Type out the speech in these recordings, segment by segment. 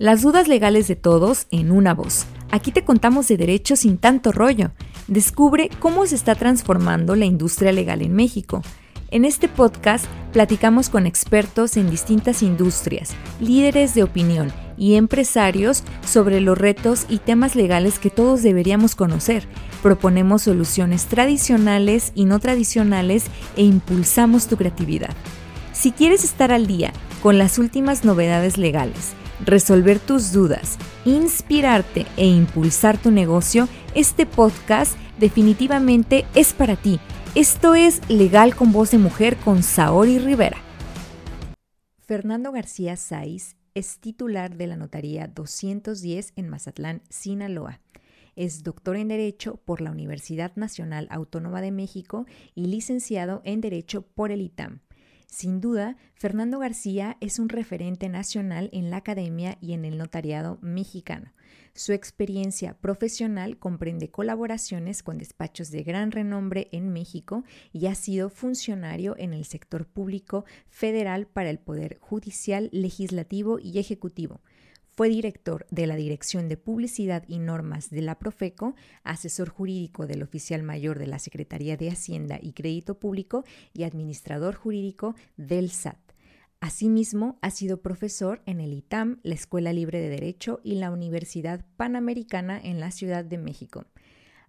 Las dudas legales de todos en una voz. Aquí te contamos de derechos sin tanto rollo. Descubre cómo se está transformando la industria legal en México. En este podcast platicamos con expertos en distintas industrias, líderes de opinión y empresarios sobre los retos y temas legales que todos deberíamos conocer. Proponemos soluciones tradicionales y no tradicionales e impulsamos tu creatividad. Si quieres estar al día con las últimas novedades legales, resolver tus dudas, inspirarte e impulsar tu negocio, este podcast definitivamente es para ti. Esto es Legal con Voz de Mujer con Saori Rivera. Fernando García Saiz es titular de la Notaría 210 en Mazatlán, Sinaloa. Es doctor en Derecho por la Universidad Nacional Autónoma de México y licenciado en Derecho por el ITAM. Sin duda, Fernando García es un referente nacional en la academia y en el notariado mexicano. Su experiencia profesional comprende colaboraciones con despachos de gran renombre en México y ha sido funcionario en el sector público federal para el Poder Judicial, Legislativo y Ejecutivo, fue director de la Dirección de Publicidad y Normas de la Profeco, asesor jurídico del oficial mayor de la Secretaría de Hacienda y Crédito Público y administrador jurídico del SAT. Asimismo, ha sido profesor en el ITAM, la Escuela Libre de Derecho y la Universidad Panamericana en la Ciudad de México.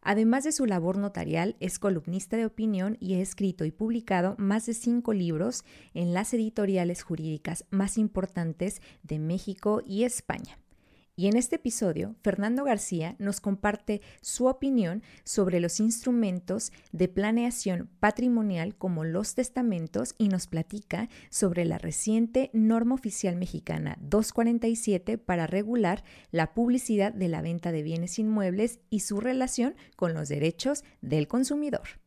Además de su labor notarial, es columnista de opinión y ha escrito y publicado más de cinco libros en las editoriales jurídicas más importantes de México y España. Y en este episodio, Fernando García nos comparte su opinión sobre los instrumentos de planeación patrimonial como los testamentos y nos platica sobre la reciente norma oficial mexicana 247 para regular la publicidad de la venta de bienes inmuebles y su relación con los derechos del consumidor.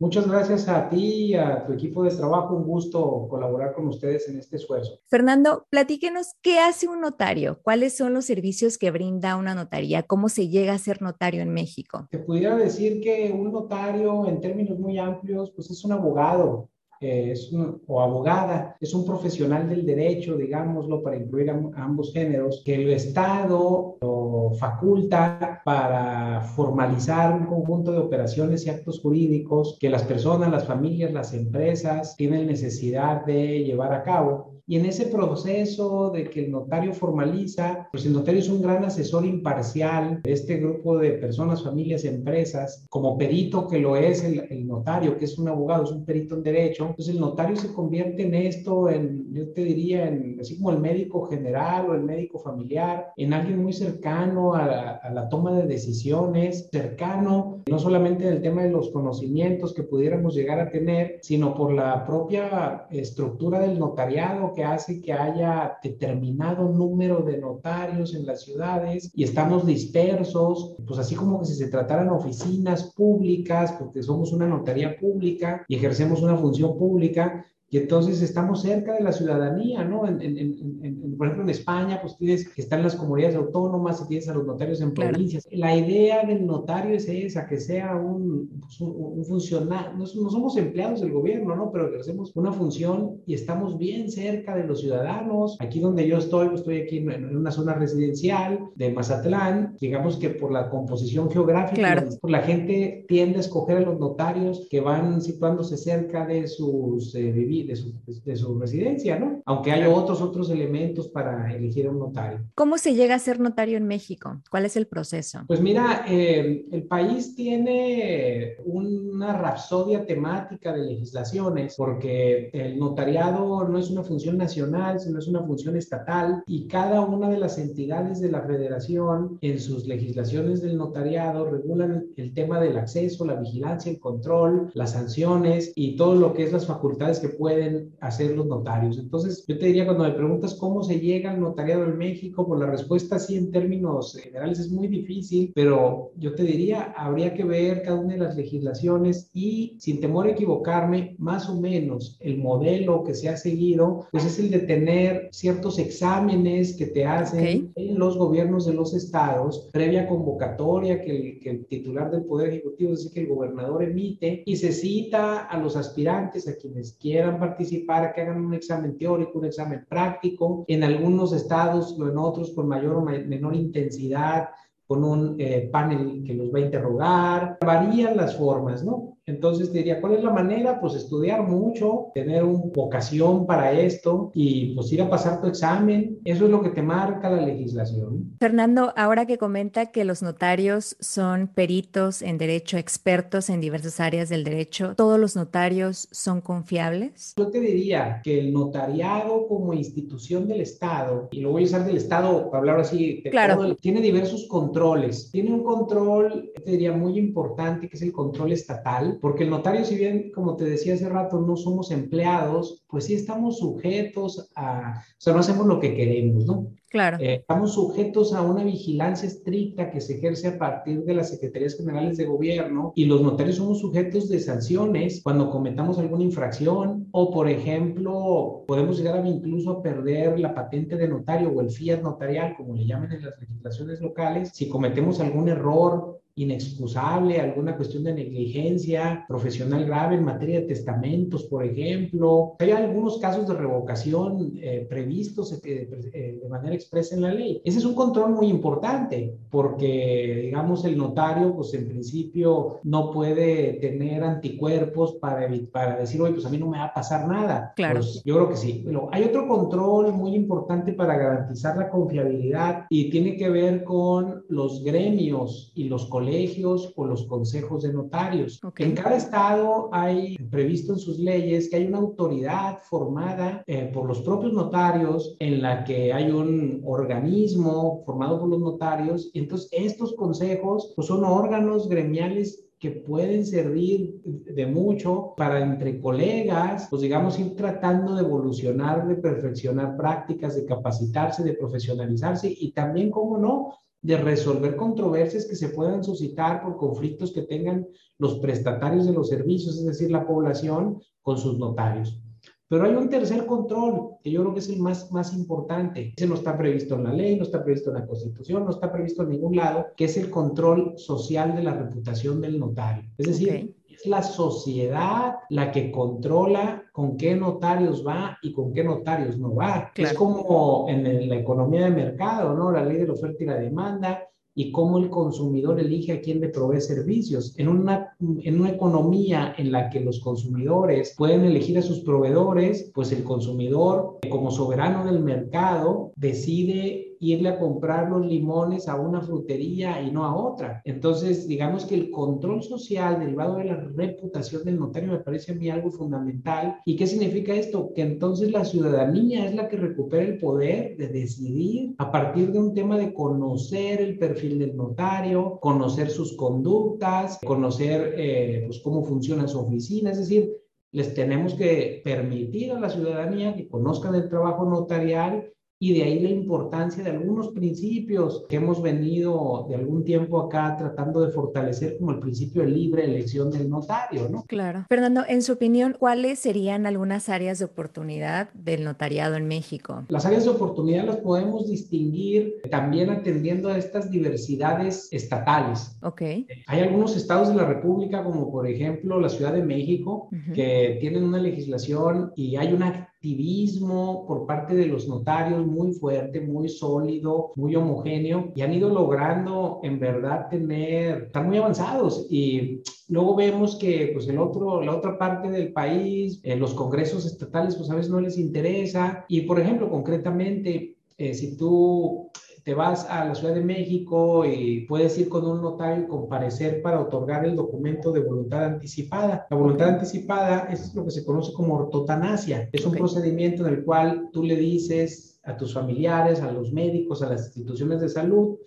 Muchas gracias a ti y a tu equipo de trabajo. Un gusto colaborar con ustedes en este esfuerzo. Fernando, platíquenos qué hace un notario, cuáles son los servicios que brinda una notaría, cómo se llega a ser notario en México. Te pudiera decir que un notario, en términos muy amplios, pues es un abogado. Es o abogada, es un profesional del derecho, digámoslo, para incluir a, ambos géneros, que el Estado lo faculta para formalizar un conjunto de operaciones y actos jurídicos que las personas, las familias, las empresas tienen necesidad de llevar a cabo y en ese proceso de que el notario formaliza, pues el notario es un gran asesor imparcial de este grupo de personas, familias, empresas, como perito que lo es el, notario, que es un abogado, es un perito en derecho. Entonces el notario se convierte en esto, en, yo te diría, en, así como el médico general o el médico familiar, en alguien muy cercano a a la toma de decisiones, cercano no solamente del tema de los conocimientos que pudiéramos llegar a tener, sino por la propia estructura del notariado que hace que haya determinado número de notarios en las ciudades y estamos dispersos, pues así como si se trataran oficinas públicas, porque somos una notaría pública y ejercemos una función pública, y entonces estamos cerca de la ciudadanía, ¿no? En, en, en, por ejemplo, en España, pues tienes que estar en las comunidades autónomas y tienes a los notarios en provincias. La idea del notario es esa, que sea un, pues, un, funcionario, no, no, somos empleados del gobierno, ¿no? Pero ejercemos una función y estamos bien cerca de los ciudadanos. Aquí donde yo estoy, pues estoy aquí en, una zona residencial de Mazatlán, digamos que por la composición geográfica, pues, la gente tiende a escoger a los notarios que van situándose cerca de sus eh, viviendas de su, de su residencia, ¿no? Aunque hay otros, otros elementos para elegir a un notario. ¿Cómo se llega a ser notario en México? ¿Cuál es el proceso? Pues mira, eh, el país tiene una rapsodia temática de legislaciones porque el notariado no es una función nacional, sino es una función estatal y cada una de las entidades de la federación en sus legislaciones del notariado regulan el tema del acceso, la vigilancia, el control, las sanciones y todo lo que es las facultades que pueden pueden hacer los notarios. Entonces, yo te diría, cuando me preguntas cómo se llega al notariado en México, pues la respuesta sí en términos generales es muy difícil, pero yo te diría, habría que ver cada una de las legislaciones y sin temor a equivocarme, más o menos el modelo que se ha seguido, pues es el de tener ciertos exámenes que te hacen en los gobiernos de los estados, previa convocatoria que el, que el titular del Poder Ejecutivo, es decir, que el gobernador emite y se cita a los aspirantes, a quienes quieran participar, que hagan un examen teórico, un examen práctico, en algunos estados o en otros con mayor o menor intensidad, con un eh, panel que los va a interrogar, varían las formas, ¿no? Entonces diría, ¿cuál es la manera? Pues estudiar mucho, tener una vocación para esto y pues ir a pasar tu examen. Eso es lo que te marca la legislación. Fernando, ahora que comenta que los notarios son peritos en derecho, expertos en diversas áreas del derecho, ¿todos los notarios son confiables? Yo te diría que el notariado como institución del Estado, y lo voy a usar del Estado para hablar así, claro. tiene diversos controles. Tiene un control, te diría, muy importante, que es el control estatal porque el notario, si bien, como te decía hace rato, no somos empleados, pues sí estamos sujetos a, o sea, no hacemos lo que queremos, ¿no? Claro. Eh, estamos sujetos a una vigilancia estricta que se ejerce a partir de las Secretarías Generales de Gobierno y los notarios somos sujetos de sanciones cuando cometamos alguna infracción o, por ejemplo, podemos llegar a incluso a perder la patente de notario o el fiat notarial, como le llaman en las legislaciones locales, si cometemos algún error inexcusable, alguna cuestión de negligencia profesional grave en materia de testamentos, por ejemplo. Hay algunos casos de revocación eh, previstos eh, eh, de manera expresa en la ley. Ese es un control muy importante porque, digamos, el notario, pues en principio no puede tener anticuerpos para, para decir, oye, pues a mí no me va a pasar nada. Claro. Pues, yo creo que sí. Pero hay otro control muy importante para garantizar la confiabilidad y tiene que ver con los gremios y los colegios colegios o los consejos de notarios. En cada estado hay previsto en sus leyes que hay una autoridad formada eh, por los propios notarios en la que hay un organismo formado por los notarios. Y entonces estos consejos pues, son órganos gremiales que pueden servir de mucho para entre colegas, pues digamos, ir tratando de evolucionar, de perfeccionar prácticas, de capacitarse, de profesionalizarse y también, cómo no, de resolver controversias que se puedan suscitar por conflictos que tengan los prestatarios de los servicios, es decir, la población, con sus notarios. Pero hay un tercer control, que yo creo que es el más, más importante. Ese no está previsto en la ley, no está previsto en la Constitución, no está previsto en ningún lado, que es el control social de la reputación del notario. Es decir, es la sociedad la que controla con qué notarios va y con qué notarios no va. Es como en la economía de mercado, ¿no? La ley de la oferta y la demanda y cómo el consumidor elige a quién le provee servicios. En una, en una economía en la que los consumidores pueden elegir a sus proveedores, pues el consumidor, como soberano del mercado, decide irle a comprar los limones a una frutería y no a otra. Entonces, digamos que el control social derivado de la reputación del notario me parece a mí algo fundamental. ¿Y qué significa esto? Que entonces la ciudadanía es la que recupera el poder de decidir a partir de un tema de conocer el perfil del notario, conocer sus conductas, conocer eh, pues, cómo funciona su oficina, es decir, les tenemos que permitir a la ciudadanía que conozcan el trabajo notarial y de ahí la importancia de algunos principios que hemos venido de algún tiempo acá tratando de fortalecer, como el principio de libre elección del notario, ¿no? Claro. Fernando, en su opinión, ¿cuáles serían algunas áreas de oportunidad del notariado en México? Las áreas de oportunidad las podemos distinguir también atendiendo a estas diversidades estatales. Ok. Hay algunos estados de la República, como por ejemplo la Ciudad de México, que tienen una legislación y hay una activismo por parte de los notarios muy fuerte, muy sólido, muy homogéneo y han ido logrando en verdad tener, estar muy avanzados. Y luego vemos que pues el otro, la otra parte del país, eh, los congresos estatales pues a veces no les interesa. Y por ejemplo concretamente eh, si tú te vas a la Ciudad de México y puedes ir con un notario y comparecer para otorgar el documento de voluntad anticipada. La voluntad anticipada es lo que se conoce como ortotanasia. Es un procedimiento en el cual tú le dices a tus familiares, a los médicos, a las instituciones de salud,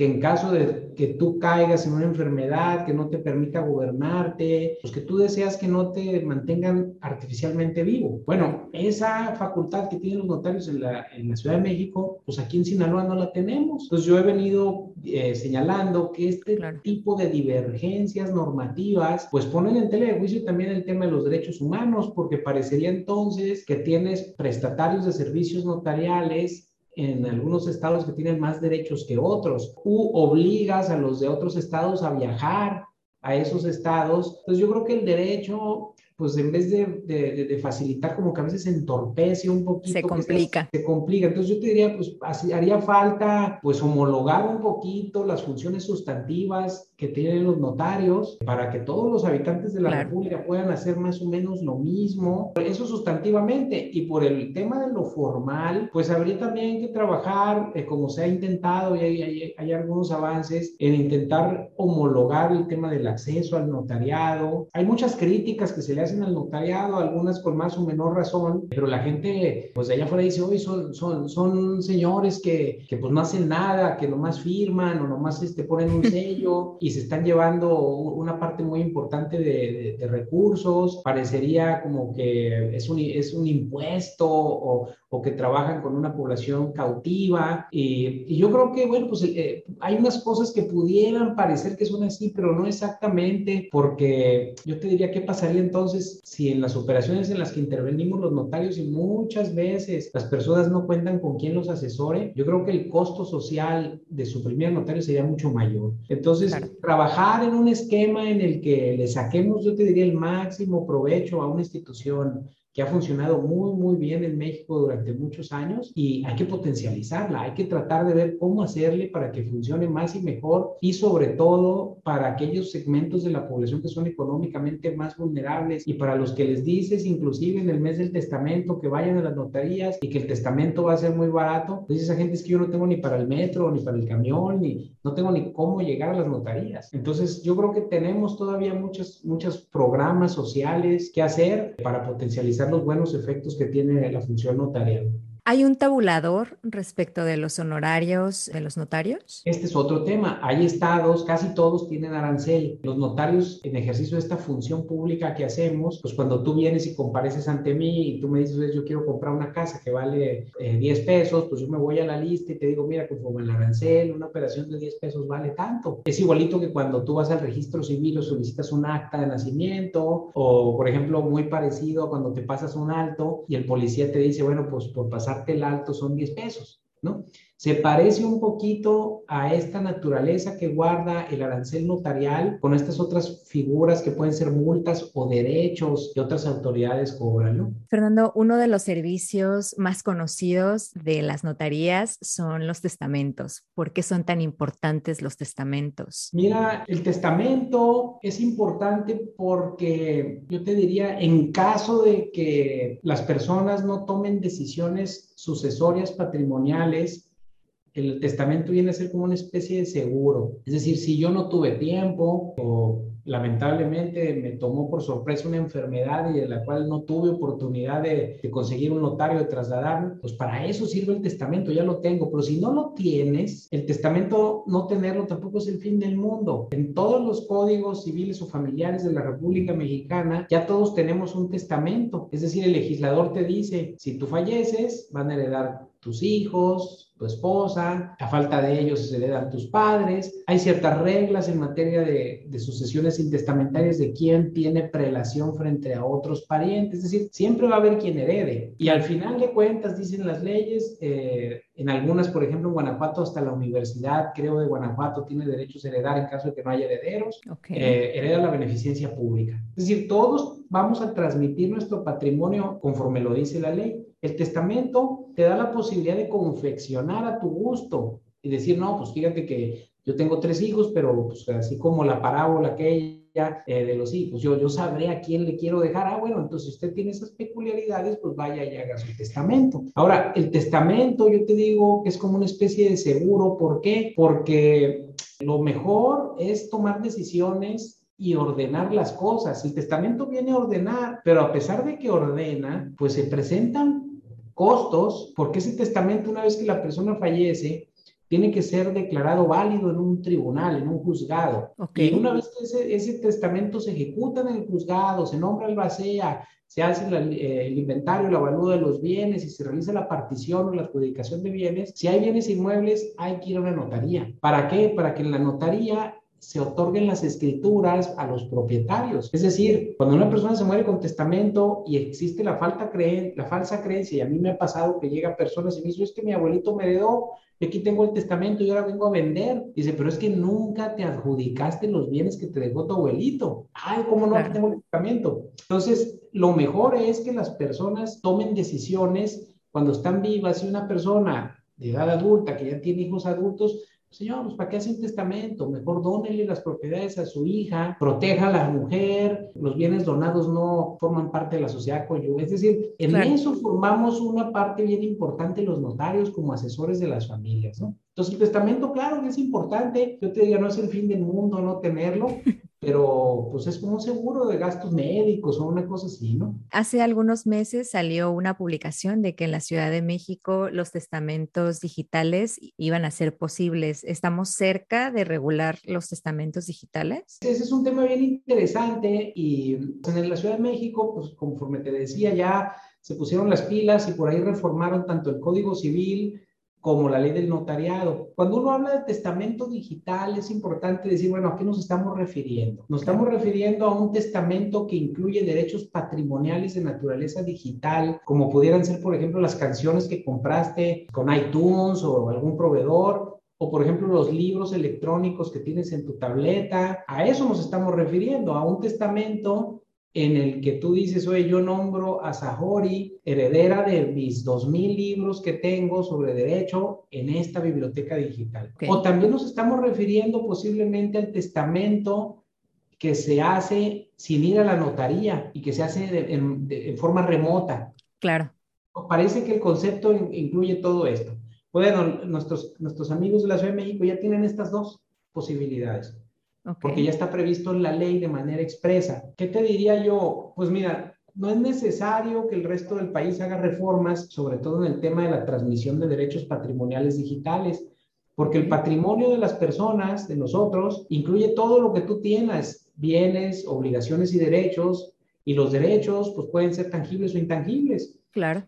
que en caso de que tú caigas en una enfermedad que no te permita gobernarte, pues que tú deseas que no te mantengan artificialmente vivo. Bueno, esa facultad que tienen los notarios en la, en la Ciudad de México, pues aquí en Sinaloa no la tenemos. Entonces yo he venido eh, señalando que este tipo de divergencias normativas, pues ponen en tela de juicio también el tema de los derechos humanos, porque parecería entonces que tienes prestatarios de servicios notariales en algunos estados que tienen más derechos que otros, u obligas a los de otros estados a viajar a esos estados. Entonces yo creo que el derecho pues en vez de, facilitar, como que a veces entorpece un poquito. Se complica. Se, complica. Entonces yo te diría, pues haría falta, pues homologar un poquito las funciones sustantivas que tienen los notarios para que todos los habitantes de la República puedan hacer más o menos lo mismo. Eso sustantivamente. Y por el tema de lo formal, pues habría también que trabajar, eh, como se ha intentado y hay, hay, hay algunos avances, en intentar homologar el tema del acceso al notariado. Hay muchas críticas que se le hacen en el notariado, algunas con más o menor razón, pero la gente, pues de allá afuera dice, hoy son, son, son señores que, que pues no hacen nada, que nomás firman o nomás este, ponen un sello y se están llevando una parte muy importante de, de, recursos, parecería como que es un, es un impuesto o, o, que trabajan con una población cautiva y, y yo creo que, bueno, pues eh, hay unas cosas que pudieran parecer que son así, pero no exactamente, porque yo te diría, ¿qué pasaría entonces? Si en las operaciones en las que intervenimos los notarios y muchas veces las personas no cuentan con quien los asesore, yo creo que el costo social de suprimir al notario sería mucho mayor. Entonces, trabajar en un esquema en el que le saquemos, yo te diría, el máximo provecho a una institución que ha funcionado muy, muy bien en México durante muchos años y hay que potencializarla, hay que tratar de ver cómo hacerle para que funcione más y mejor y sobre todo para aquellos segmentos de la población que son económicamente más vulnerables y para los que les dices inclusive en el mes del testamento que vayan a las notarías y que el testamento va a ser muy barato, pues esa gente es que yo no tengo ni para el metro, ni para el camión, ni no tengo ni cómo llegar a las notarías. Entonces yo creo que tenemos todavía muchos, muchos programas sociales que hacer para potencializar los buenos efectos que tiene la función notarial. ¿Hay un tabulador respecto de los honorarios de los notarios? Este es otro tema. Hay estados, casi todos tienen arancel. Los notarios, en ejercicio de esta función pública que hacemos, pues cuando tú vienes y compareces ante mí y tú me dices, yo quiero comprar una casa que vale 10 eh, pesos, pues yo me voy a la lista y te digo, mira, conforme el arancel, una operación de 10 pesos vale tanto. Es igualito que cuando tú vas al registro civil o solicitas un acta de nacimiento, o por ejemplo, muy parecido a cuando te pasas un alto y el policía te dice, bueno, pues por pasar el alto son 10 pesos, ¿no? Se parece un poquito a esta naturaleza que guarda el arancel notarial con estas otras figuras que pueden ser multas o derechos que otras autoridades cobran, ¿no? Fernando, uno de los servicios más conocidos de las notarías son los testamentos. ¿Por qué son tan importantes los testamentos? Mira, el testamento es importante porque yo te diría, en caso de que las personas no tomen decisiones sucesorias patrimoniales, el testamento viene a ser como una especie de seguro. Es decir, si yo no tuve tiempo o lamentablemente me tomó por sorpresa una enfermedad y de la cual no tuve oportunidad de, conseguir un notario de trasladarme, pues para eso sirve el testamento, ya lo tengo. Pero si no lo tienes, el testamento no tenerlo tampoco es el fin del mundo. En todos los códigos civiles o familiares de la República Mexicana ya todos tenemos un testamento. Es decir, el legislador te dice, si tú falleces, van a heredar tus hijos, tu esposa, a falta de ellos se heredan tus padres. Hay ciertas reglas en materia de, sucesiones intestamentarias de quién tiene prelación frente a otros parientes. Es decir, siempre va a haber quien herede. Y al final de cuentas, dicen las leyes, eh, en algunas, por ejemplo, en Guanajuato, hasta la universidad, creo, de Guanajuato, tiene derechos a heredar en caso de que no haya herederos. Eh, hereda la beneficencia pública. Es decir, todos vamos a transmitir nuestro patrimonio conforme lo dice la ley. El testamento te da la posibilidad de confeccionar a tu gusto y decir, no, pues fíjate que yo tengo tres hijos, pero pues así como la parábola aquella eh, de los hijos, yo, yo sabré a quién le quiero dejar. Ah, bueno, entonces si usted tiene esas peculiaridades, pues vaya y haga su testamento. Ahora, el testamento, yo te digo es como una especie de seguro. ¿Por qué? Porque lo mejor es tomar decisiones y ordenar las cosas. El testamento viene a ordenar, pero a pesar de que ordena, pues se presentan costos, porque ese testamento, una vez que la persona fallece, tiene que ser declarado válido en un tribunal, en un juzgado. Y una vez que ese, ese, testamento se ejecuta en el juzgado, se nombra el basea, se hace eh, el inventario, el avalúo de los bienes y se realiza la partición o la adjudicación de bienes, si hay bienes inmuebles, hay que ir a una notaría. ¿Para qué? Para que en la notaría se otorguen las escrituras a los propietarios. Es decir, cuando una persona se muere con testamento y existe la, falta creen, la falsa creencia, y a mí me ha pasado que llegan personas y me dicen, es que mi abuelito me heredó, y aquí tengo el testamento y ahora vengo a vender. Dice, pero es que nunca te adjudicaste los bienes que te dejó tu abuelito. Ay, ¿cómo no? Aquí tengo el testamento. Entonces, lo mejor es que las personas tomen decisiones cuando están vivas y una persona de edad adulta que ya tiene hijos adultos, Señor, pues ¿para qué hace un testamento? Mejor dónele las propiedades a su hija, proteja a la mujer, los bienes donados no forman parte de la sociedad conyugal. Es decir, en eso formamos una parte bien importante los notarios como asesores de las familias, ¿no? Entonces, el testamento, claro que es importante. Yo te diría, no es el fin del mundo no tenerlo, pero pues es como un seguro de gastos médicos o una cosa así, ¿no? Hace algunos meses salió una publicación de que en la Ciudad de México los testamentos digitales iban a ser posibles. ¿Estamos cerca de regular los testamentos digitales? Ese es un tema bien interesante y en la Ciudad de México, pues conforme te decía, ya se pusieron las pilas y por ahí reformaron tanto el Código Civil, como la ley del notariado. Cuando uno habla de testamento digital, es importante decir, bueno, ¿a qué nos estamos refiriendo? Nos estamos refiriendo a un testamento que incluye derechos patrimoniales de naturaleza digital, como pudieran ser, por ejemplo, las canciones que compraste con iTunes o algún proveedor, o por ejemplo los libros electrónicos que tienes en tu tableta. A eso nos estamos refiriendo, a un testamento en el que tú dices, oye, yo nombro a Sahori, heredera de mis 2.000 libros que tengo sobre derecho en esta biblioteca digital. O también nos estamos refiriendo posiblemente al testamento que se hace sin ir a la notaría y que se hace en, forma remota. Claro. Parece que el concepto incluye todo esto. Bueno, nuestros, nuestros amigos de la Ciudad de México ya tienen estas dos posibilidades porque ya está previsto en la ley de manera expresa. ¿Qué te diría yo? Pues mira, no es necesario que el resto del país haga reformas, sobre todo en el tema de la transmisión de derechos patrimoniales digitales, porque el patrimonio de las personas, de nosotros, incluye todo lo que tú tienes, bienes, obligaciones y derechos, y los derechos pues pueden ser tangibles o intangibles. Claro.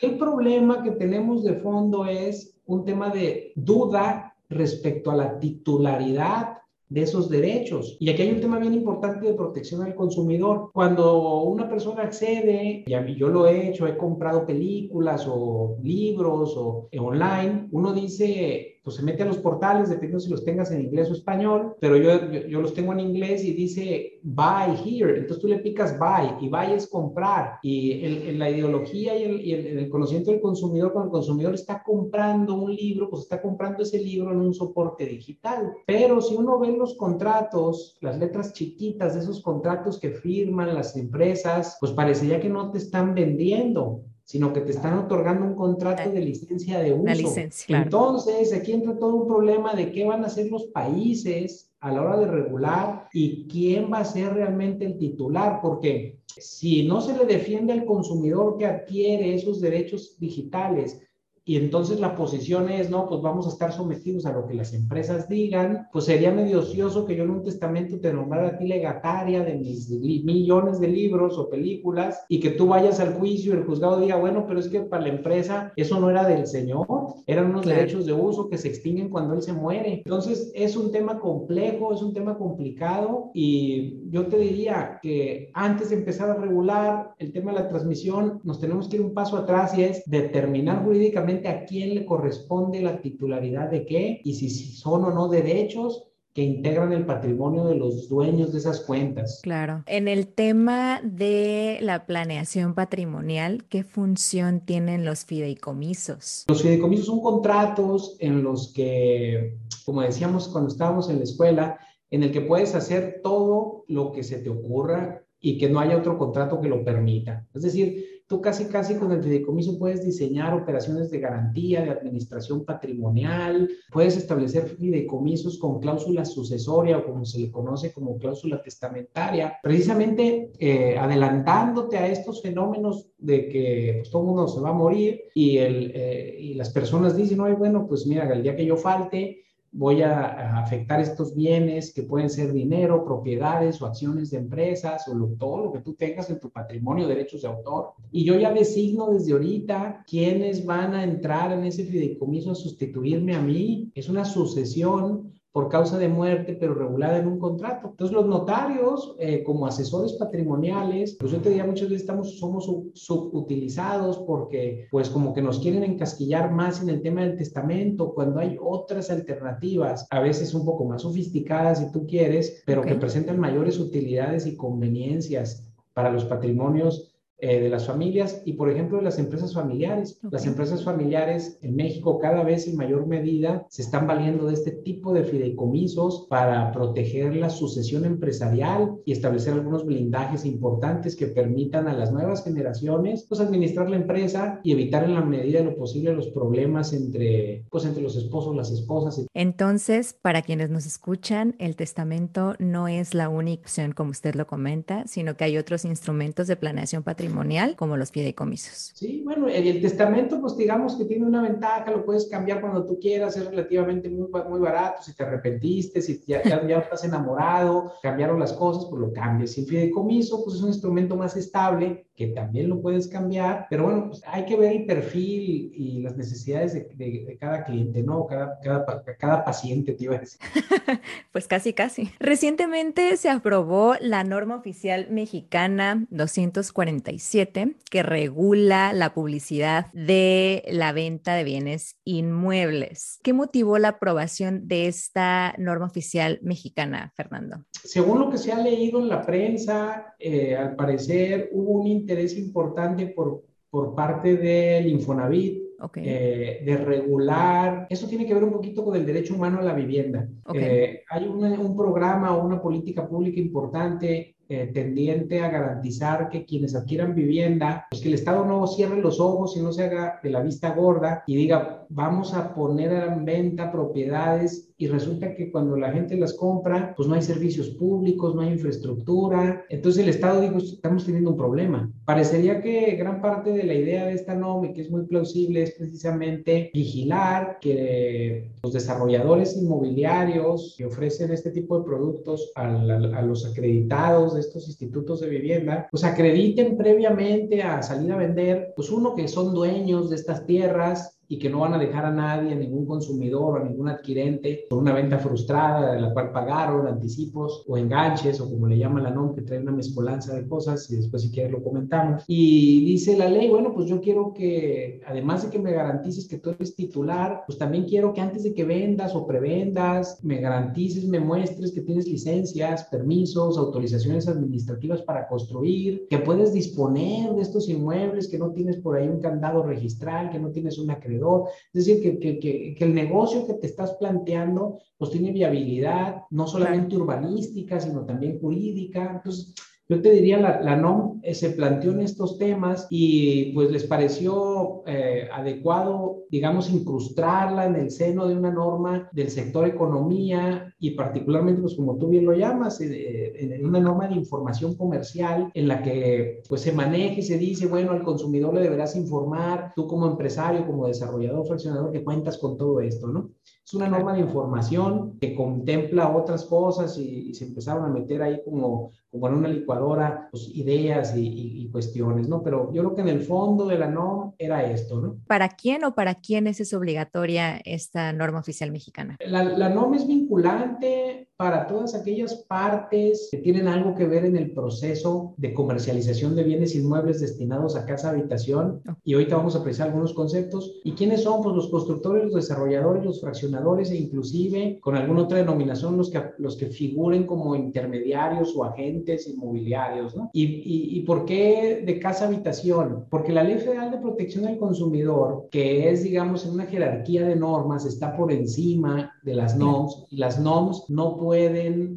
El problema que tenemos de fondo es un tema de duda respecto a la titularidad de esos derechos. Y aquí hay un tema bien importante de protección al consumidor. Cuando una persona accede, y a mí yo lo he hecho, he comprado películas o libros o online, uno dice, pues se mete a los portales, dependiendo si los tengas en inglés o español, pero yo, yo, los tengo en inglés y dice buy here, entonces tú le picas buy y buy es comprar y la ideología y, el, y el, conocimiento del consumidor, cuando el consumidor está comprando un libro, pues está comprando ese libro en un soporte digital, pero si uno ve los contratos, las letras chiquitas de esos contratos que firman las empresas, pues parecería que no te están vendiendo sino que te están otorgando un contrato de licencia de uso. licencia, Entonces, aquí entra todo un problema de qué van a hacer los países a la hora de regular y quién va a ser realmente el titular, porque si no se le defiende al consumidor que adquiere esos derechos digitales, y entonces la posición es, no, pues vamos a estar sometidos a lo que las empresas digan, pues sería medio ocioso que yo en un testamento te nombrara a ti legataria de mis millones de libros o películas y que tú vayas al juicio y el juzgado diga, bueno, pero es que para la empresa eso no era del señor, eran unos derechos de uso que se extinguen cuando él se muere. Entonces es un tema complejo, es un tema complicado y yo te diría que antes de empezar a regular el tema de la transmisión, nos tenemos que ir un paso atrás y es determinar jurídicamente a quién le corresponde la titularidad de qué y si son o no derechos que integran el patrimonio de los dueños de esas cuentas. Claro. En el tema de la planeación patrimonial, ¿qué función tienen los fideicomisos? Los fideicomisos son contratos en los que, como decíamos cuando estábamos en la escuela, en el que puedes hacer todo lo que se te ocurra y que no haya otro contrato que lo permita. Es decir, tú casi, casi con el fideicomiso puedes diseñar operaciones de garantía, de administración patrimonial, puedes establecer fideicomisos con cláusula sucesoria o como se le conoce como cláusula testamentaria, precisamente eh, adelantándote a estos fenómenos de que pues, todo mundo se va a morir y, el, eh, y las personas dicen, oye, bueno, pues mira, el día que yo falte, voy a, afectar estos bienes que pueden ser dinero, propiedades o acciones de empresas o todo lo que tú tengas en tu patrimonio, derechos de autor. Y yo ya designo desde ahorita quiénes van a entrar en ese fideicomiso a sustituirme a mí. Es una sucesión por causa de muerte, pero regulada en un contrato. Entonces, los notarios, eh, como asesores patrimoniales, pues yo te diría muchas veces estamos, somos subutilizados porque, pues, como que nos quieren encasquillar más en el tema del testamento, cuando hay otras alternativas, a veces un poco más sofisticadas, si tú quieres, pero que presentan mayores utilidades y conveniencias para los patrimonios eh, de las familias y, por ejemplo, de las empresas familiares. Las empresas familiares en México cada vez en mayor medida se están valiendo de este tipo de fideicomisos para proteger la sucesión empresarial y establecer algunos blindajes importantes que permitan a las nuevas generaciones pues, administrar la empresa y evitar en la medida de lo posible los problemas entre, pues, entre los esposos, las esposas. Entonces, para quienes nos escuchan, el testamento no es la única opción, como usted lo comenta, sino que hay otros instrumentos de planeación patrimonial como los fideicomisos. Sí, bueno, el, testamento, pues digamos que tiene una ventaja, lo puedes cambiar cuando tú quieras, es relativamente muy, muy barato, si te arrepentiste, si ya, ya, estás enamorado, cambiaron las cosas, pues lo cambias. Y el fideicomiso, pues es un instrumento más estable, que también lo puedes cambiar, pero bueno, pues hay que ver el perfil y las necesidades de, cada cliente, ¿no? Cada, cada, cada paciente, te iba a decir. pues casi, casi. Recientemente se aprobó la norma oficial mexicana 245 que regula la publicidad de la venta de bienes inmuebles. ¿Qué motivó la aprobación de esta norma oficial mexicana, Fernando? Según lo que se ha leído en la prensa, eh, al parecer hubo un interés importante por, por parte del Infonavit eh, de regular. Eso tiene que ver un poquito con el derecho humano a la vivienda. Eh, hay un programa o una política pública importante eh, tendiente a garantizar que quienes adquieran vivienda, pues que el Estado no cierre los ojos y no se haga de la vista gorda y diga, vamos a poner en venta propiedades y resulta que cuando la gente las compra, pues no hay servicios públicos, no hay infraestructura. Entonces el Estado dijo, estamos teniendo un problema. Parecería que gran parte de la idea de esta norma, que es muy plausible, es precisamente vigilar que los desarrolladores inmobiliarios que ofrecen este tipo de productos a, a los acreditados de estos institutos de vivienda, pues acrediten previamente a salir a vender, pues uno que son dueños de estas tierras, y que no van a dejar a nadie, a ningún consumidor a ningún adquirente por una venta frustrada de la cual pagaron anticipos o enganches o como le llama la NOM, que trae una mezcolanza de cosas y después si quieres lo comentamos. Y dice la ley, bueno, pues yo quiero que además de que me garantices que tú eres titular, pues también quiero que antes de que vendas o prevendas, me garantices, me muestres que tienes licencias, permisos, autorizaciones administrativas para construir, que puedes disponer de estos inmuebles, que no tienes por ahí un candado registral, que no tienes una creencia es decir, que, el negocio que te estás planteando pues tiene viabilidad, no solamente urbanística, sino también jurídica. Entonces, yo te diría, la, la NOM eh, se planteó en estos temas y pues les pareció eh, adecuado, digamos, incrustarla en el seno de una norma del sector economía y particularmente, pues como tú bien lo llamas, eh, en una norma de información comercial en la que pues se maneje y se dice, bueno, al consumidor le deberás informar, tú como empresario, como desarrollador, fraccionador, que cuentas con todo esto, ¿no? Es una norma de información que contempla otras cosas y, se empezaron a meter ahí como, como en una licuadora pues, ideas y, cuestiones, ¿no? Pero yo creo que en el fondo de la norma era esto, ¿no? ¿Para quién o para quiénes es obligatoria esta norma oficial mexicana? La, la norma es vinculante durante para todas aquellas partes que tienen algo que ver en el proceso de comercialización de bienes inmuebles destinados a casa habitación. Y ahorita vamos a precisar algunos conceptos. ¿Y quiénes son? Pues los constructores, los desarrolladores, los fraccionadores e inclusive con alguna otra denominación los que, los que figuren como intermediarios o agentes inmobiliarios, ¿no? ¿Y, y, y por qué de casa habitación? Porque la Ley Federal de Protección al Consumidor, que es, digamos, en una jerarquía de normas, está por encima de las NOMS y las NOMS no pueden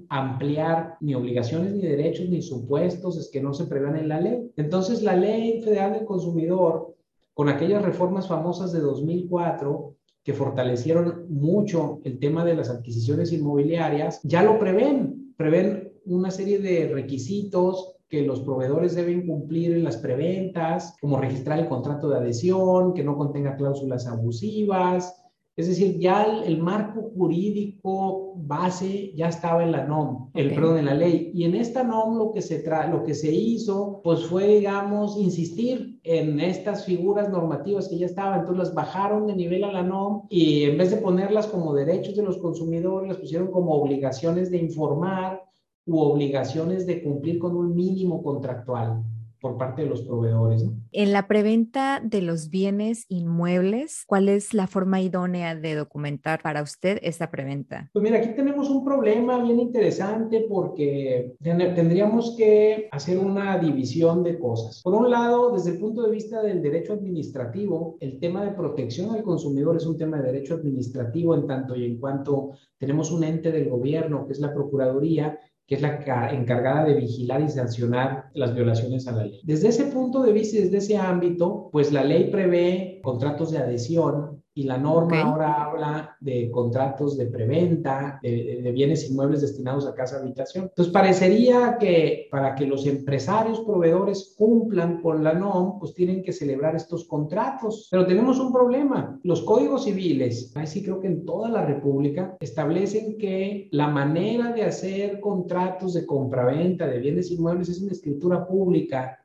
ampliar ni obligaciones, ni derechos, ni supuestos, es que no se prevean en la ley. Entonces, la Ley Federal del Consumidor, con aquellas reformas famosas de 2004, que fortalecieron mucho el tema de las adquisiciones inmobiliarias, ya lo prevén, prevén una serie de requisitos que los proveedores deben cumplir en las preventas, como registrar el contrato de adhesión, que no contenga cláusulas abusivas, es decir, ya el, marco jurídico base ya estaba en la NOM, el perdón, en la ley. Y en esta NOM lo que se tra lo que se hizo, pues fue, digamos, insistir en estas figuras normativas que ya estaban. Entonces las bajaron de nivel a la NOM y en vez de ponerlas como derechos de los consumidores, las pusieron como obligaciones de informar u obligaciones de cumplir con un mínimo contractual por parte de los proveedores. ¿no? En la preventa de los bienes inmuebles, ¿cuál es la forma idónea de documentar para usted esta preventa? Pues mira, aquí tenemos un problema bien interesante porque tendríamos que hacer una división de cosas. Por un lado, desde el punto de vista del derecho administrativo, el tema de protección al consumidor es un tema de derecho administrativo en tanto y en cuanto tenemos un ente del gobierno, que es la Procuraduría, que es la encargada de vigilar y sancionar las violaciones a la ley. Desde ese punto de vista desde ese ámbito, pues la ley prevé contratos de adhesión y la norma ahora habla de contratos de preventa, de, bienes inmuebles destinados a casa habitación. Entonces parecería que para que los empresarios proveedores cumplan con la NOM, pues tienen que celebrar estos contratos. Pero tenemos un problema. Los códigos civiles, ahí sí creo que en toda la República, establecen que la manera de hacer contratos de compraventa de bienes inmuebles es una escritura pública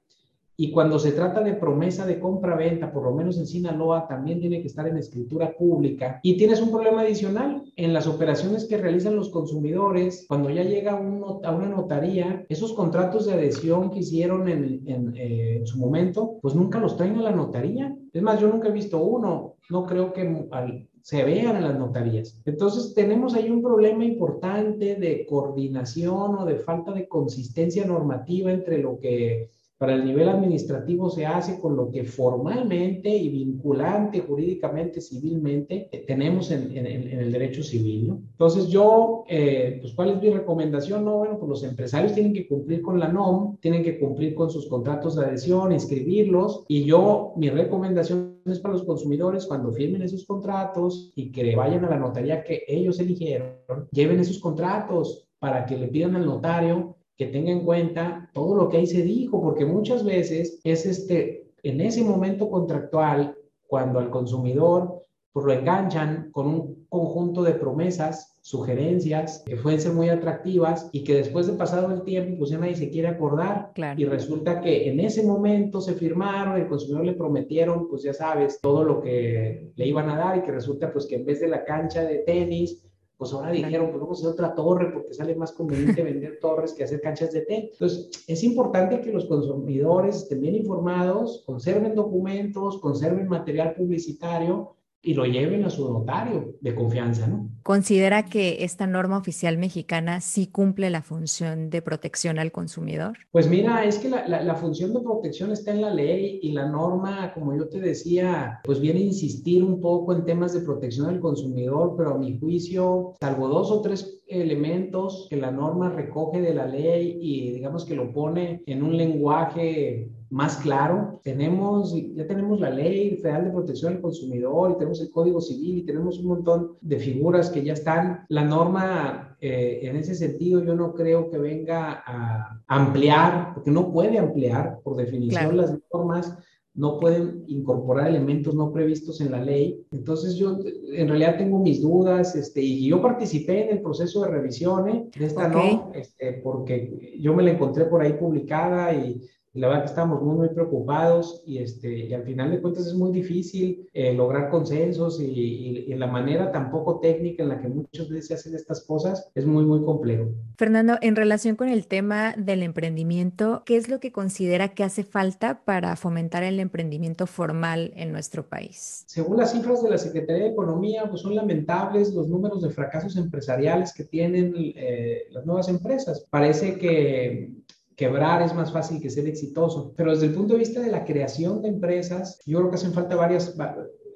y cuando se trata de promesa de compra-venta, por lo menos en Sinaloa, también tiene que estar en escritura pública. Y tienes un problema adicional en las operaciones que realizan los consumidores. Cuando ya llega uno, a una notaría, esos contratos de adhesión que hicieron en, en, eh, en, su momento, pues nunca los traen a la notaría. Es más, yo nunca he visto uno. No creo que al, se vean en las notarías. Entonces tenemos ahí un problema importante de coordinación o de falta de consistencia normativa entre lo que para el nivel administrativo se hace con lo que formalmente y vinculante jurídicamente, civilmente, eh, tenemos en, el derecho civil. ¿no? Entonces yo, eh, pues ¿cuál es mi recomendación? No, bueno, pues los empresarios tienen que cumplir con la NOM, tienen que cumplir con sus contratos de adhesión, inscribirlos, y yo, mi recomendación es para los consumidores cuando firmen esos contratos y que vayan a la notaría que ellos eligieron, lleven esos contratos para que le pidan al notario que tenga en cuenta todo lo que ahí se dijo, porque muchas veces es este, en ese momento contractual, cuando al consumidor pues lo enganchan con un conjunto de promesas, sugerencias que pueden ser muy atractivas y que después de pasado el tiempo pues ya nadie se quiere acordar. Y resulta que en ese momento se firmaron, el consumidor le prometieron pues ya sabes todo lo que le iban a dar y que resulta pues que en vez de la cancha de tenis pues ahora dijeron, pues vamos a hacer otra torre porque sale más conveniente vender torres que hacer canchas de té. Entonces, es importante que los consumidores estén bien informados, conserven documentos, conserven material publicitario y lo lleven a su notario de confianza, ¿no? ¿Considera que esta norma oficial mexicana sí cumple la función de protección al consumidor? Pues mira, es que la, la, función de protección está en la ley y la norma, como yo te decía, pues viene a insistir un poco en temas de protección al consumidor, pero a mi juicio, salvo dos o tres elementos que la norma recoge de la ley y digamos que lo pone en un lenguaje más claro. Tenemos, ya tenemos la ley federal de protección del consumidor y tenemos el código civil y tenemos un montón de figuras que ya están. La norma, eh, en ese sentido, yo no creo que venga a ampliar, porque no puede ampliar, por definición, las normas no pueden incorporar elementos no previstos en la ley. Entonces yo en realidad tengo mis dudas este, y yo participé en el proceso de revisión ¿eh? de esta no, este, porque yo me la encontré por ahí publicada y la verdad que estamos muy, muy preocupados y, este, y al final de cuentas es muy difícil eh, lograr consensos y, y, la manera tan poco técnica en la que muchas veces se hacen estas cosas es muy, muy complejo. Fernando, en relación con el tema del emprendimiento, ¿qué es lo que considera que hace falta para fomentar el emprendimiento formal en nuestro país? Según las cifras de la Secretaría de Economía, pues son lamentables los números de fracasos empresariales que tienen eh, las nuevas empresas. Parece que quebrar es más fácil que ser exitoso. Pero desde el punto de vista de la creación de empresas, yo creo que hacen falta varias,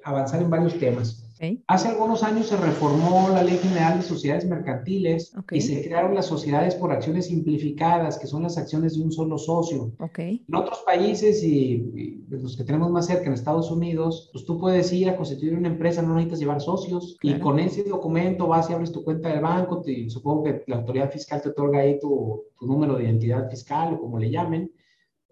avanzar en varios temas. Hace algunos años se reformó la Ley General de Sociedades Mercantiles y se crearon las sociedades por acciones simplificadas, que son las acciones de un solo socio. En otros países y, los que tenemos más cerca, en Estados Unidos, pues tú puedes ir a constituir una empresa, no necesitas llevar socios y con ese documento vas y abres tu cuenta del banco, te, supongo que la autoridad fiscal te otorga ahí tu, tu número de identidad fiscal o como le llamen,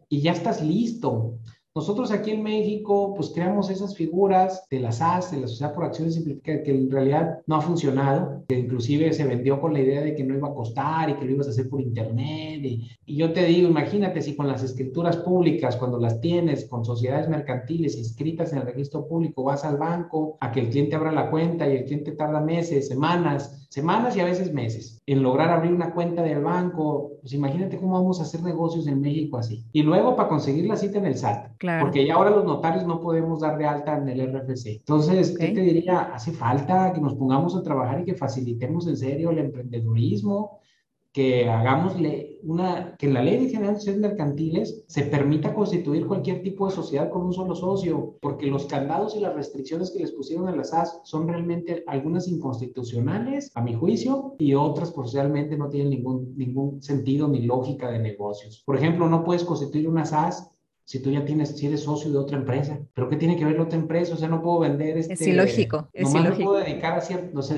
y ya estás listo. Nosotros aquí en México, pues creamos esas figuras de las SAS, de la Sociedad por Acciones Simplificadas, que en realidad no ha funcionado, que inclusive se vendió con la idea de que no iba a costar y que lo ibas a hacer por internet. Y, y yo te digo, imagínate si con las escrituras públicas, cuando las tienes con sociedades mercantiles inscritas en el registro público, vas al banco a que el cliente abra la cuenta y el cliente tarda meses, semanas, semanas y a veces meses en lograr abrir una cuenta del banco. Pues imagínate cómo vamos a hacer negocios en México así. Y luego para conseguir la cita en el SAT. Porque ya ahora los notarios no podemos dar de alta en el RFC. Entonces, ¿qué te diría? Hace falta que nos pongamos a trabajar y que facilitemos en serio el emprendedurismo, que hagámosle una, que en la ley de general de mercantiles se permita constituir cualquier tipo de sociedad con un solo socio, porque los candados y las restricciones que les pusieron a las SAS son realmente algunas inconstitucionales, a mi juicio, y otras socialmente no tienen ningún, ningún sentido ni lógica de negocios. Por ejemplo, no puedes constituir una SAS si tú ya tienes, si eres socio de otra empresa. ¿Pero qué tiene que ver la otra empresa? O sea, no puedo vender este... Es ilógico, es ilógico. No puedo dedicar a cierto... O sea,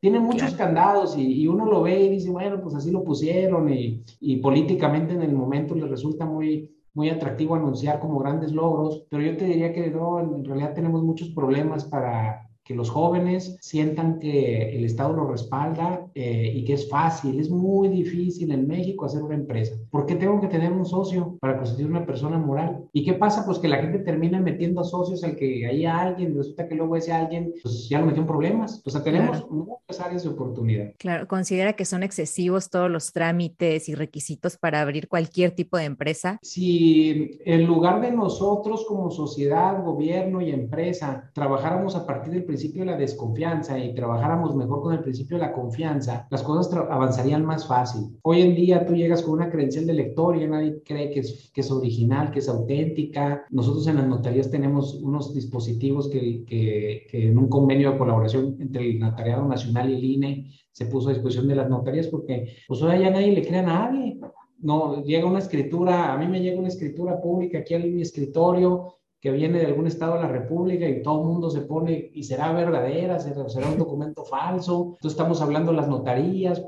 tiene muchos candados y, uno lo ve y dice, bueno, pues así lo pusieron y, y políticamente en el momento le resulta muy, muy atractivo anunciar como grandes logros, pero yo te diría que no, en realidad tenemos muchos problemas para que los jóvenes sientan que el Estado lo respalda eh, y que es fácil. Es muy difícil en México hacer una empresa. ¿Por qué tengo que tener un socio para constituir una persona moral? ¿Y qué pasa? Pues que la gente termina metiendo socios al que hay alguien, resulta que luego ese alguien pues ya lo metió en problemas. O sea, tenemos muchas áreas de oportunidad. Claro, considera que son excesivos todos los trámites y requisitos para abrir cualquier tipo de empresa. Si en lugar de nosotros como sociedad, gobierno y empresa trabajáramos a partir del principio de la desconfianza y trabajáramos mejor con el principio de la confianza, las cosas avanzarían más fácil. Hoy en día tú llegas con una credencial de lector y nadie cree que es, que es original, que es auténtica. Nosotros en las notarías tenemos unos dispositivos que, que, que en un convenio de colaboración entre el Notariado Nacional y el INE se puso a disposición de las notarías porque pues hoy ya nadie le cree a nadie. No, llega una escritura, a mí me llega una escritura pública aquí en mi escritorio que viene de algún estado de la República y todo el mundo se pone, y será verdadera, será, será un documento falso. Entonces estamos hablando de las notarías.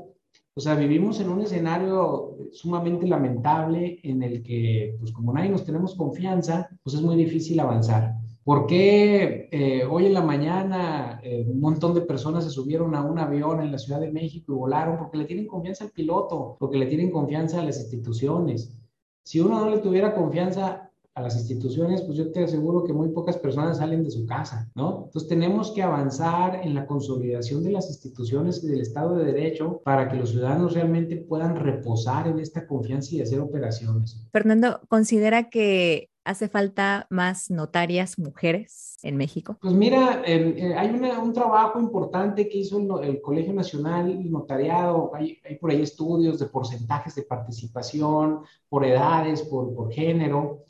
O sea, vivimos en un escenario sumamente lamentable en el que, pues como nadie nos tenemos confianza, pues es muy difícil avanzar. ¿Por qué eh, hoy en la mañana eh, un montón de personas se subieron a un avión en la Ciudad de México y volaron? Porque le tienen confianza al piloto, porque le tienen confianza a las instituciones. Si uno no le tuviera confianza a las instituciones, pues yo te aseguro que muy pocas personas salen de su casa, ¿no? Entonces tenemos que avanzar en la consolidación de las instituciones y del Estado de Derecho para que los ciudadanos realmente puedan reposar en esta confianza y hacer operaciones. Fernando, ¿considera que hace falta más notarias mujeres en México? Pues mira, eh, hay un trabajo importante que hizo el, Colegio Nacional Notariado. Hay, hay, por ahí estudios de porcentajes de participación por edades, por, por género.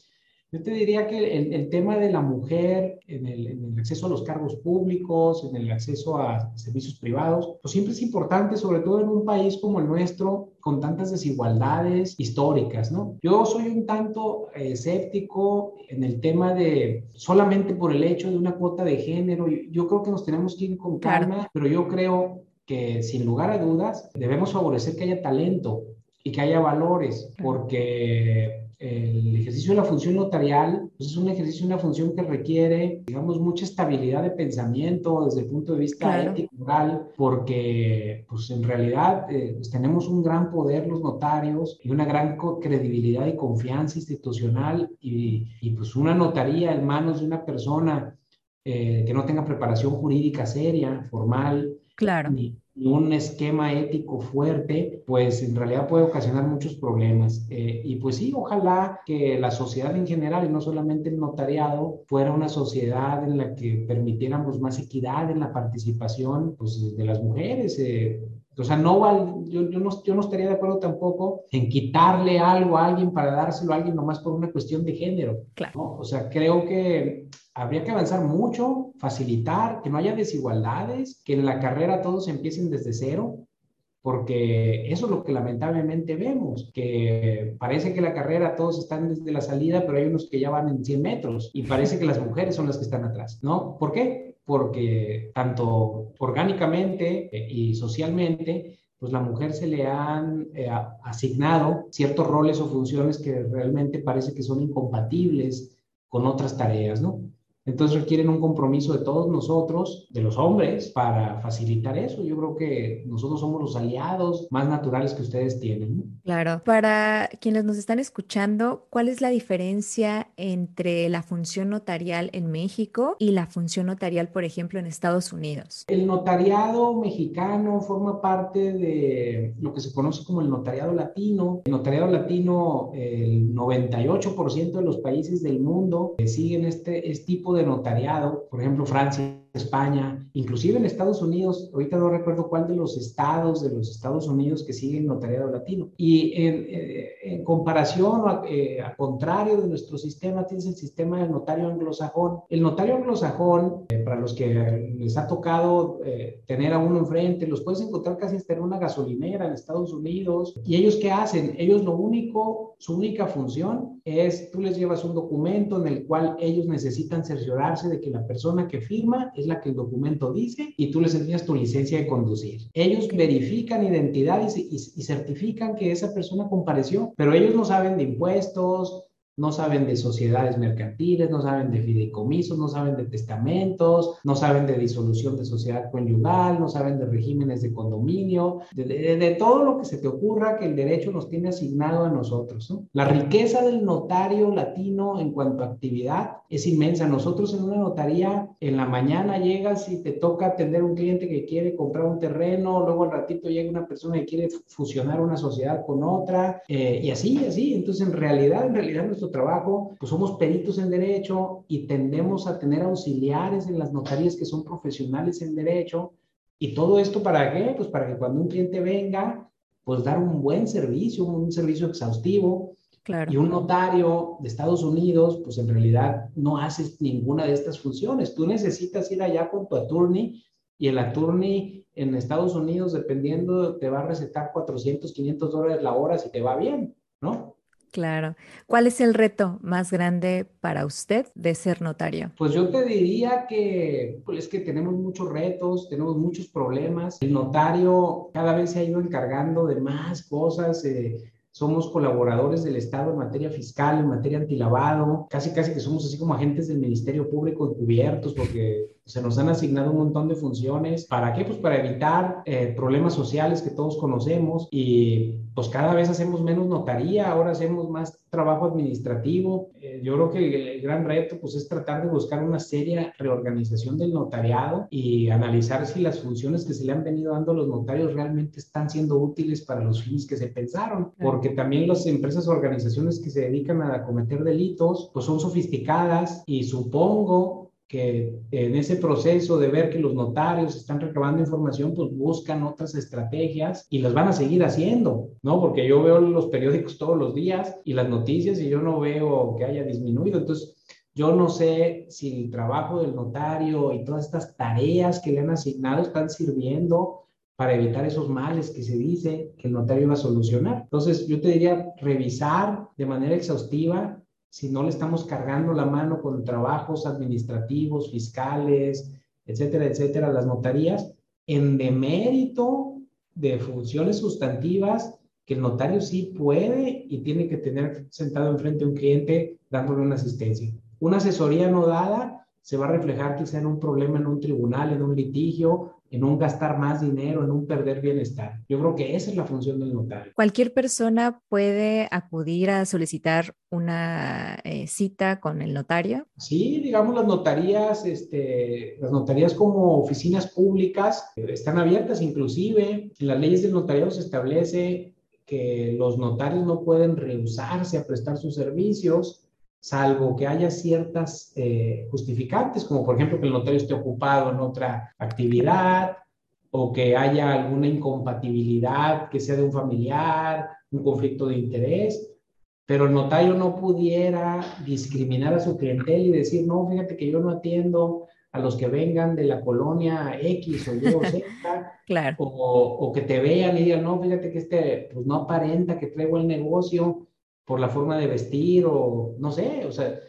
Yo te diría que el, tema de la mujer en el, acceso a los cargos públicos, en el acceso a servicios privados, pues siempre es importante, sobre todo en un país como el nuestro, con tantas desigualdades históricas, ¿no? Yo soy un tanto eh, escéptico en el tema de solamente por el hecho de una cuota de género. Yo, creo que nos tenemos que ir con calma, pero yo creo que sin lugar a dudas debemos favorecer que haya talento y que haya valores, porque el ejercicio de la función notarial pues es un ejercicio, una función que requiere, digamos, mucha estabilidad de pensamiento desde el punto de vista ético, moral, porque pues en realidad eh, pues, tenemos un gran poder los notarios y una gran credibilidad y confianza institucional y, y, pues una notaría en manos de una persona eh, que no tenga preparación jurídica seria, formal, claro. ni, un esquema ético fuerte, pues en realidad puede ocasionar muchos problemas. Eh, y pues sí, ojalá que la sociedad en general, y no solamente el notariado, fuera una sociedad en la que permitiéramos más equidad en la participación pues, de las mujeres. Eh, O sea, no, yo, yo, no, yo no estaría de acuerdo tampoco en quitarle algo a alguien para dárselo a alguien nomás por una cuestión de género. Claro. O sea, creo que habría que avanzar mucho, facilitar, que no haya desigualdades, que en la carrera todos empiecen desde cero, porque eso es lo que lamentablemente vemos, que parece que la carrera todos están desde la salida, pero hay unos que ya van en 100 metros y parece que las mujeres son las que están atrás, ¿no? ¿Por qué? Porque tanto orgánicamente eh, y socialmente, pues la mujer se le han eh, asignado ciertos roles o funciones que realmente parece que son incompatibles con otras tareas, ¿no? Entonces requieren un compromiso de todos nosotros, de los hombres, para facilitar eso. Yo creo que nosotros somos los aliados más naturales que ustedes tienen. Claro. Para quienes nos están escuchando, ¿cuál es la diferencia entre la función notarial en México y la función notarial, por ejemplo, en Estados Unidos? El notariado mexicano forma parte de lo que se conoce como el notariado latino. El notariado latino, el 98% de los países del mundo siguen este, este tipo de notariado, por ejemplo, Francia, España, inclusive en Estados Unidos, ahorita no recuerdo cuál de los estados de los Estados Unidos que siguen notariado latino. Y en, eh, comparación o eh, a, contrario de nuestro sistema, tienes el sistema del notario anglosajón. El notario anglosajón, eh, para los que les ha tocado tener a uno enfrente, los puedes encontrar casi hasta en una gasolinera en Estados Unidos. ¿Y ellos qué hacen? Ellos lo único, su única función es, tú les llevas un documento en el cual ellos necesitan cerciorarse de que la persona que firma es la que el documento dice y tú les envías tu licencia de conducir. Ellos verifican identidad y, y, certifican que esa persona compareció, pero ellos no saben de impuestos, no saben de sociedades mercantiles, no saben de fideicomisos, no saben de testamentos, no saben de disolución de sociedad conyugal, no saben de regímenes de condominio, de, todo lo que se te ocurra que el derecho nos tiene asignado a nosotros. La riqueza del notario latino en cuanto a actividad es inmensa. Nosotros en una notaría, en la mañana llegas y te toca atender un cliente que quiere comprar un terreno, luego al ratito llega una persona que quiere fusionar una sociedad con otra, eh, y así, así. Entonces, en realidad, en realidad, nuestro trabajo, pues somos peritos en derecho y tendemos a tener auxiliares en las notarías que son profesionales en derecho. ¿Y todo esto para qué? Pues para que cuando un cliente venga, pues dar un buen servicio, un servicio exhaustivo. Claro. Y un notario de Estados Unidos, pues en realidad no hace ninguna de estas funciones. Tú necesitas ir allá con tu attorney y el attorney en Estados Unidos, dependiendo, te va a recetar 400, 500 dólares la hora si te va bien, ¿no? Claro. ¿Cuál es el reto más grande para usted de ser notario? Pues yo te diría que pues es que tenemos muchos retos, tenemos muchos problemas. El notario cada vez se ha ido encargando de más cosas. Eh, somos colaboradores del Estado en materia fiscal, en materia antilavado, casi casi que somos así como agentes del Ministerio Público encubiertos porque se nos han asignado un montón de funciones. ¿Para qué? Pues para evitar eh, problemas sociales que todos conocemos y pues cada vez hacemos menos notaría, ahora hacemos más trabajo administrativo. Eh, yo creo que el, gran reto pues es tratar de buscar una seria reorganización del notariado y analizar si las funciones que se le han venido dando a los notarios realmente están siendo útiles para los fines que se pensaron, porque también las empresas o organizaciones que se dedican a cometer delitos pues son sofisticadas y supongo que en ese proceso de ver que los notarios están recabando información, pues buscan otras estrategias y las van a seguir haciendo, ¿no? Porque yo veo los periódicos todos los días y las noticias y yo no veo que haya disminuido. Entonces, yo no sé si el trabajo del notario y todas estas tareas que le han asignado están sirviendo para evitar esos males que se dice que el notario va a solucionar. Entonces, yo te diría revisar de manera exhaustiva si no le estamos cargando la mano con trabajos administrativos, fiscales, etcétera, etcétera, las notarías, en demérito de funciones sustantivas que el notario sí puede y tiene que tener sentado enfrente a un cliente dándole una asistencia. Una asesoría no dada se va a reflejar quizá en un problema en un tribunal, en un litigio en un gastar más dinero, en un perder bienestar. Yo creo que esa es la función del notario. Cualquier persona puede acudir a solicitar una eh, cita con el notario. Sí, digamos las notarías, este, las notarías como oficinas públicas eh, están abiertas inclusive. En las leyes del notariado se establece que los notarios no pueden rehusarse a prestar sus servicios salvo que haya ciertas eh, justificantes, como por ejemplo que el notario esté ocupado en otra actividad o que haya alguna incompatibilidad, que sea de un familiar, un conflicto de interés, pero el notario no pudiera discriminar a su clientela y decir, no, fíjate que yo no atiendo a los que vengan de la colonia X o Y o Z, claro. o, que te vean y digan, no, fíjate que este, pues no aparenta que traigo el negocio por la forma de vestir o no sé, o sea,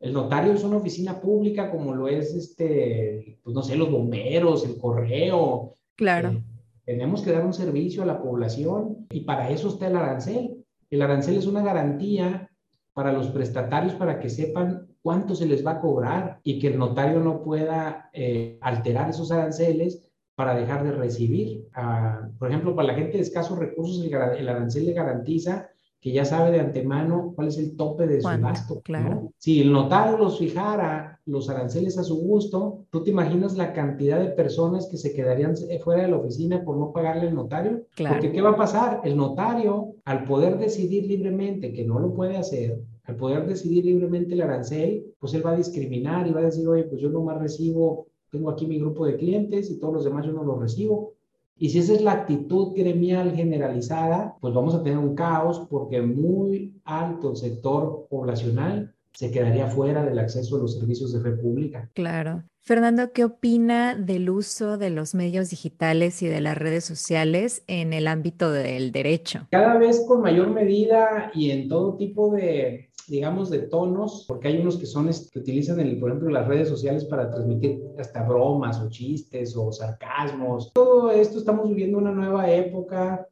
el notario es una oficina pública como lo es, este, pues no sé, los bomberos, el correo. Claro. Eh, tenemos que dar un servicio a la población y para eso está el arancel. El arancel es una garantía para los prestatarios para que sepan cuánto se les va a cobrar y que el notario no pueda eh, alterar esos aranceles para dejar de recibir. Ah, por ejemplo, para la gente de escasos recursos, el, el arancel le garantiza que ya sabe de antemano cuál es el tope de su gasto. Claro. Si el notario los fijara los aranceles a su gusto, ¿tú te imaginas la cantidad de personas que se quedarían fuera de la oficina por no pagarle al notario? Claro. Porque ¿qué va a pasar? El notario, al poder decidir libremente que no lo puede hacer, al poder decidir libremente el arancel, pues él va a discriminar y va a decir, oye, pues yo nomás recibo, tengo aquí mi grupo de clientes y todos los demás yo no los recibo. Y si esa es la actitud gremial generalizada, pues vamos a tener un caos porque muy alto el sector poblacional se quedaría fuera del acceso a los servicios de fe pública. Claro. Fernando, ¿qué opina del uso de los medios digitales y de las redes sociales en el ámbito del derecho? Cada vez con mayor medida y en todo tipo de digamos, de tonos, porque hay unos que son, que utilizan, el, por ejemplo, las redes sociales para transmitir hasta bromas o chistes o sarcasmos. Todo esto estamos viviendo una nueva época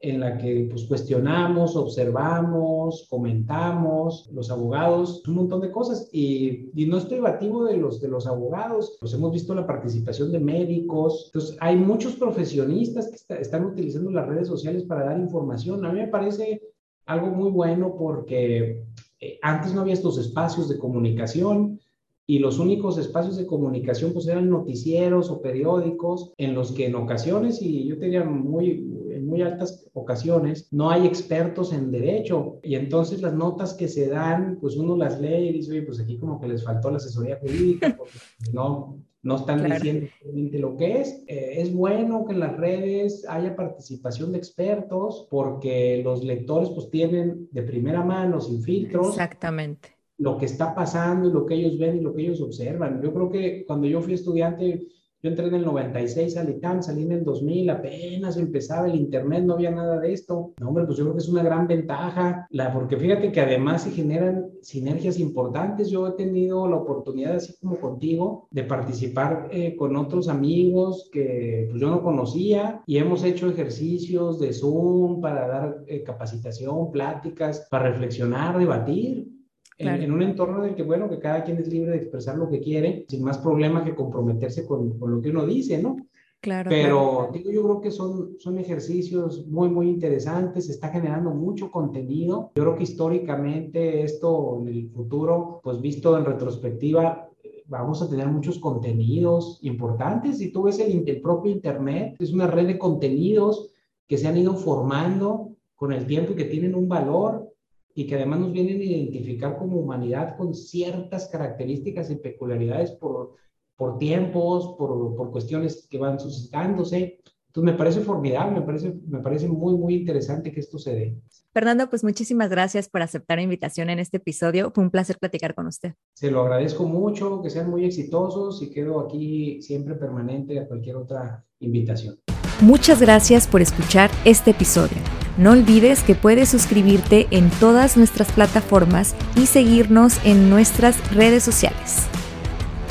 en la que pues, cuestionamos, observamos, comentamos, los abogados, un montón de cosas. Y, y, no estoy bativo de los, de los abogados, pues hemos visto la participación de médicos. Entonces, hay muchos profesionistas que están utilizando las redes sociales para dar información. A mí me parece algo muy bueno porque eh, antes no había estos espacios de comunicación y los únicos espacios de comunicación pues eran noticieros o periódicos en los que en ocasiones, y yo tenía muy, en muy altas ocasiones, no hay expertos en derecho. Y entonces las notas que se dan, pues uno las lee y dice, oye, pues aquí como que les faltó la asesoría jurídica porque no, no están diciendo realmente lo que es. Eh, es bueno que en las redes haya participación de expertos porque los lectores pues tienen de primera mano, sin filtros. Exactamente. Lo que está pasando y lo que ellos ven y lo que ellos observan. Yo creo que cuando yo fui estudiante yo entré en el 96 al ITAM, salí en el 2000, apenas empezaba el Internet, no había nada de esto. No, hombre, pues yo creo que es una gran ventaja, la, porque fíjate que además se generan sinergias importantes. Yo he tenido la oportunidad, así como contigo, de participar eh, con otros amigos que pues, yo no conocía y hemos hecho ejercicios de Zoom para dar eh, capacitación, pláticas, para reflexionar, debatir en, un entorno en el que, bueno, que cada quien es libre de expresar lo que quiere, sin más problema que comprometerse con, con lo que uno dice, ¿no? Claro. Pero digo, yo creo que son, son ejercicios muy, muy interesantes, se está generando mucho contenido. Yo creo que históricamente esto en el futuro, pues visto en retrospectiva, vamos a tener muchos contenidos importantes. Si tú ves el, el propio Internet, es una red de contenidos que se han ido formando con el tiempo y que tienen un valor y que además nos vienen a identificar como humanidad con ciertas características y peculiaridades por, por tiempos, por, por cuestiones que van suscitándose. Entonces me parece formidable, me parece, me parece muy, muy interesante que esto se dé. Fernando, pues muchísimas gracias por aceptar la invitación en este episodio. Fue un placer platicar con usted. Se lo agradezco mucho, que sean muy exitosos y quedo aquí siempre permanente a cualquier otra invitación. Muchas gracias por escuchar este episodio. No olvides que puedes suscribirte en todas nuestras plataformas y seguirnos en nuestras redes sociales.